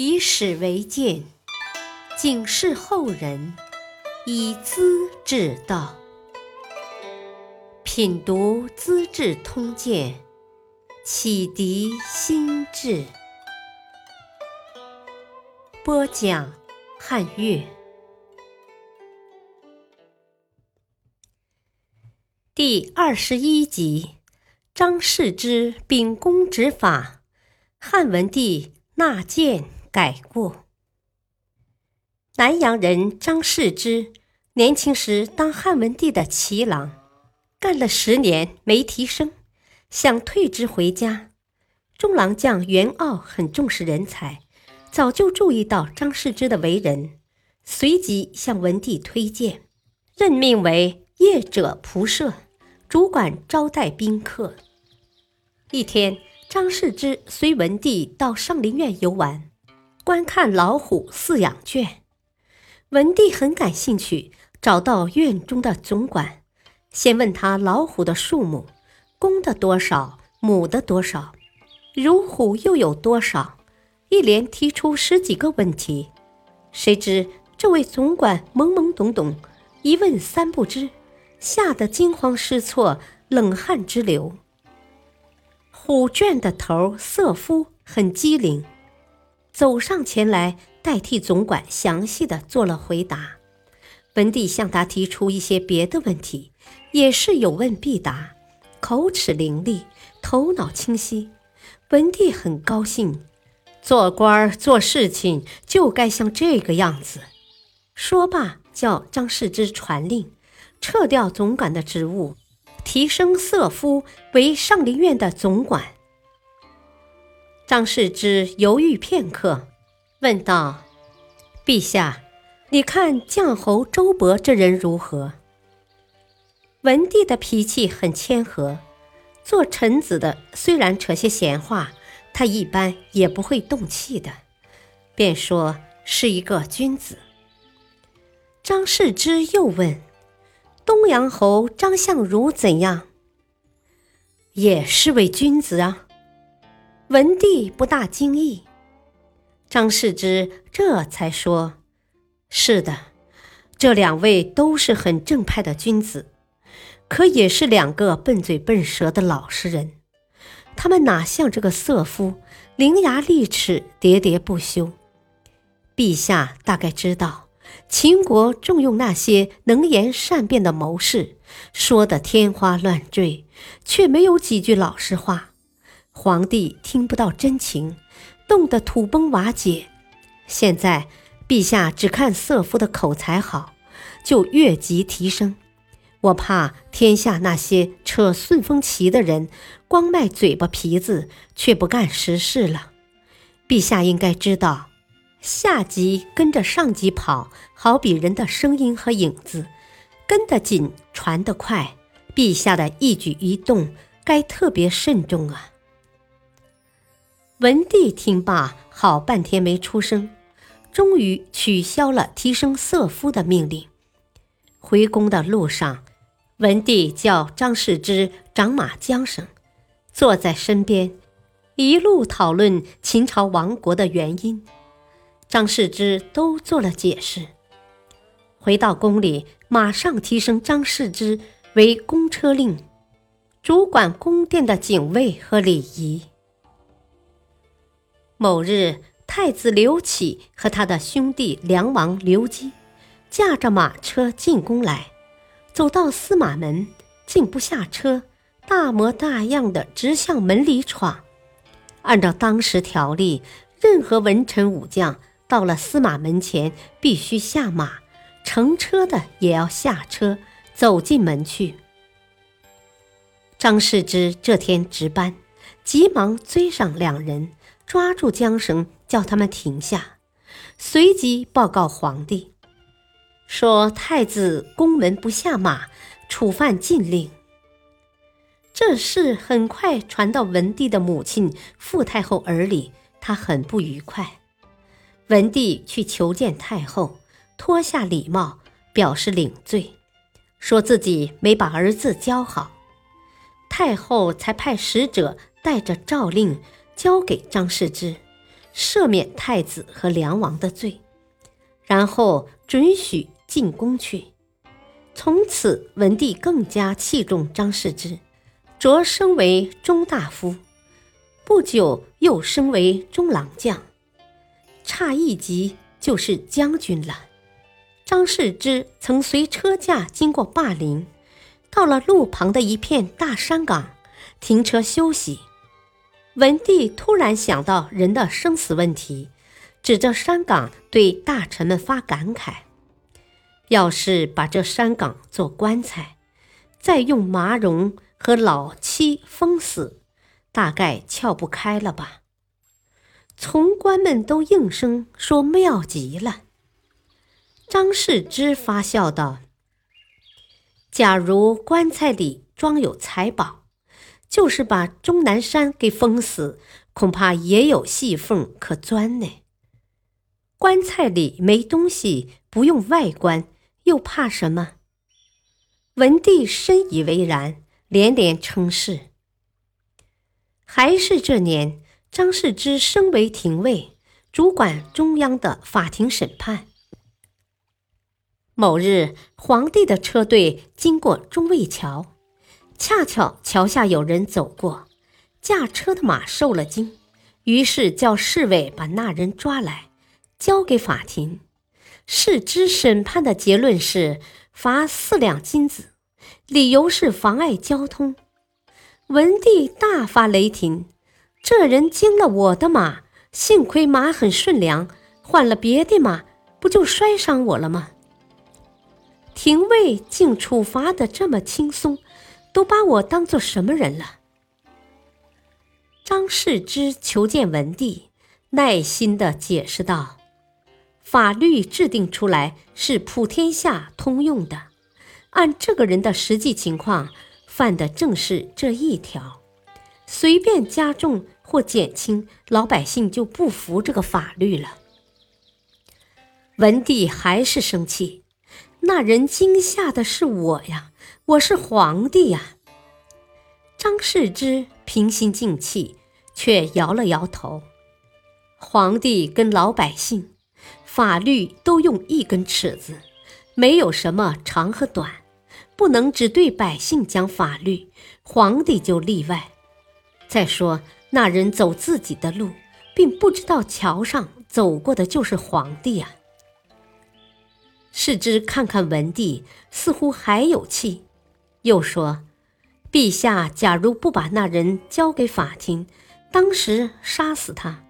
以史为鉴，警示后人，以资治道。品读《资治通鉴》，启迪心智。播讲汉乐，第二十一集：张氏之秉公执法，汉文帝纳谏改过。南阳人张世之年轻时当汉文帝的骑郎。干了十年没提升，想退职回家。中郎将袁傲很重视人才，早就注意到张世之的为人，随即向文帝推荐，任命为谒者仆射，主管招待宾客。一天，张世之随文帝到上林苑游玩，观看老虎饲养圈。文帝很感兴趣，找到院中的总管。先问他老虎的数目，公的多少，母的多少，乳虎又有多少？一连提出十几个问题。谁知这位总管懵懵懂懂，一问三不知，吓得惊慌失措，冷汗直流。虎圈的头色夫很机灵，走上前来代替总管详细的做了回答。文帝向他提出一些别的问题。也是有问必答，口齿伶俐，头脑清晰。文帝很高兴，做官做事情就该像这个样子。说罢，叫张世之传令，撤掉总管的职务，提升色夫为上林苑的总管。张世之犹豫片刻，问道：“陛下，你看绛侯周勃这人如何？”文帝的脾气很谦和，做臣子的虽然扯些闲话，他一般也不会动气的，便说是一个君子。张世之又问：“东阳侯张相如怎样？”也是位君子啊。文帝不大惊异，张世之这才说：“是的，这两位都是很正派的君子。”可也是两个笨嘴笨舌的老实人，他们哪像这个色夫，伶牙俐齿，喋喋不休。陛下大概知道，秦国重用那些能言善辩的谋士，说的天花乱坠，却没有几句老实话，皇帝听不到真情，冻得土崩瓦解。现在陛下只看色夫的口才好，就越级提升。我怕天下那些扯顺风旗的人，光卖嘴巴皮子，却不干实事了。陛下应该知道，下级跟着上级跑，好比人的声音和影子，跟得紧，传得快。陛下的一举一动，该特别慎重啊。文帝听罢，好半天没出声，终于取消了提升色夫的命令。回宫的路上。文帝叫张世之掌马缰绳，坐在身边，一路讨论秦朝亡国的原因。张世之都做了解释。回到宫里，马上提升张世之为公车令，主管宫殿的警卫和礼仪。某日，太子刘启和他的兄弟梁王刘基，驾着马车进宫来。走到司马门，竟不下车，大模大样的直向门里闯。按照当时条例，任何文臣武将到了司马门前，必须下马，乘车的也要下车，走进门去。张世之这天值班，急忙追上两人，抓住缰绳，叫他们停下，随即报告皇帝。说太子宫门不下马，触犯禁令。这事很快传到文帝的母亲傅太后耳里，她很不愉快。文帝去求见太后，脱下礼帽，表示领罪，说自己没把儿子教好。太后才派使者带着诏令交给张世之，赦免太子和梁王的罪，然后准许进宫去。从此，文帝更加器重张世之，擢升为中大夫。不久，又升为中郎将，差一级就是将军了。张世之曾随车驾经过霸陵，到了路旁的一片大山岗，停车休息。文帝突然想到人的生死问题，指着山岗对大臣们发感慨：“要是把这山岗做棺材，再用麻绒和老漆封死，大概撬不开了吧？”从官们都应声说妙极了。张世之发笑道：“假如棺材里装有财宝，就是把终南山给封死，恐怕也有细缝可钻呢。棺材里没东西，不用外观，又怕什么？”文帝深以为然，连连称是。还是这年，张世之升为廷尉，主管中央的法庭审判。某日，皇帝的车队经过中卫桥，恰巧桥下有人走过，驾车的马受了惊，于是叫侍卫把那人抓来，交给法庭。世之审判的结论是罚四两金子，理由是妨碍交通。文帝大发雷霆：“这人惊了我的马，幸亏马很顺良，换了别的马，不就摔伤我了吗？”廷尉竟处罚的这么轻松，都把我当做什么人了？张世之求见文帝，耐心的解释道：“法律制定出来是普天下通用的，按这个人的实际情况，犯的正是这一条。随便加重或减轻，老百姓就不服这个法律了。”文帝还是生气。那人惊吓的是我呀，我是皇帝呀。张世之平心静气，却摇了摇头。皇帝跟老百姓，法律都用一根尺子，没有什么长和短，不能只对百姓讲法律，皇帝就例外。再说那人走自己的路，并不知道桥上走过的就是皇帝呀。世之看看文帝，似乎还有气，又说：“陛下，假如不把那人交给法庭，当时杀死他，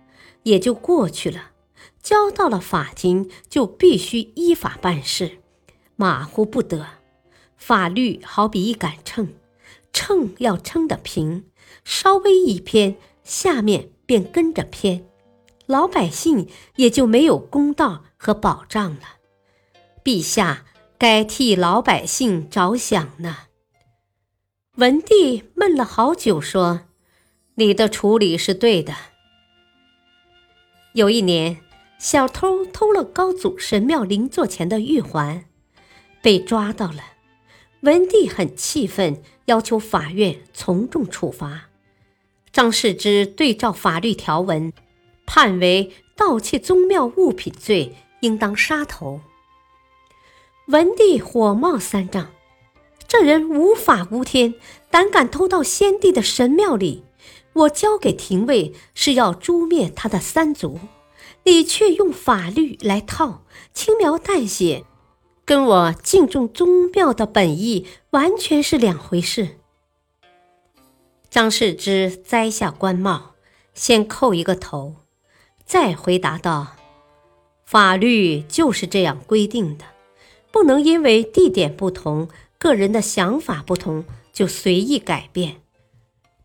也就过去了；交到了法庭，就必须依法办事，马虎不得。法律好比一杆秤，秤要称得平，稍微一偏，下面便跟着偏，老百姓也就没有公道和保障了。”陛下该替老百姓着想呢。文帝闷了好久，说：“你的处理是对的。”有一年，小偷偷了高祖神庙灵座前的玉环，被抓到了。文帝很气愤，要求法院从重处罚。张世之对照法律条文，判为盗窃宗庙物品罪，应当杀头。文帝火冒三丈，这人无法无天，胆敢偷到先帝的神庙里。我交给廷尉是要诛灭他的三族，你却用法律来套，轻描淡写，跟我敬重宗庙的本意完全是两回事。张世之摘下官帽，先叩一个头，再回答道：“法律就是这样规定的。”不能因为地点不同、个人的想法不同就随意改变。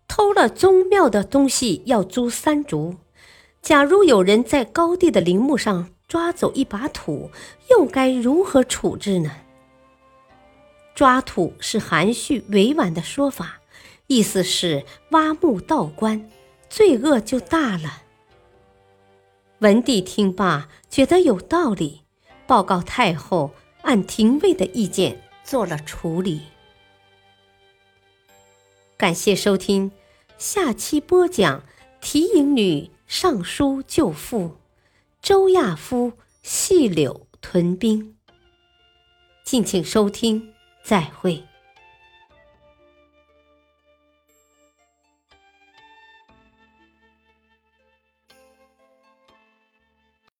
偷了宗庙的东西要诛三族。假如有人在高地的陵墓上抓走一把土，又该如何处置呢？抓土是含蓄委婉的说法，意思是挖墓盗棺，罪恶就大了。文帝听罢，觉得有道理，报告太后。按廷尉的意见做了处理。感谢收听，下期播讲提影女尚书救父，周亚夫细柳屯兵。敬请收听，再会。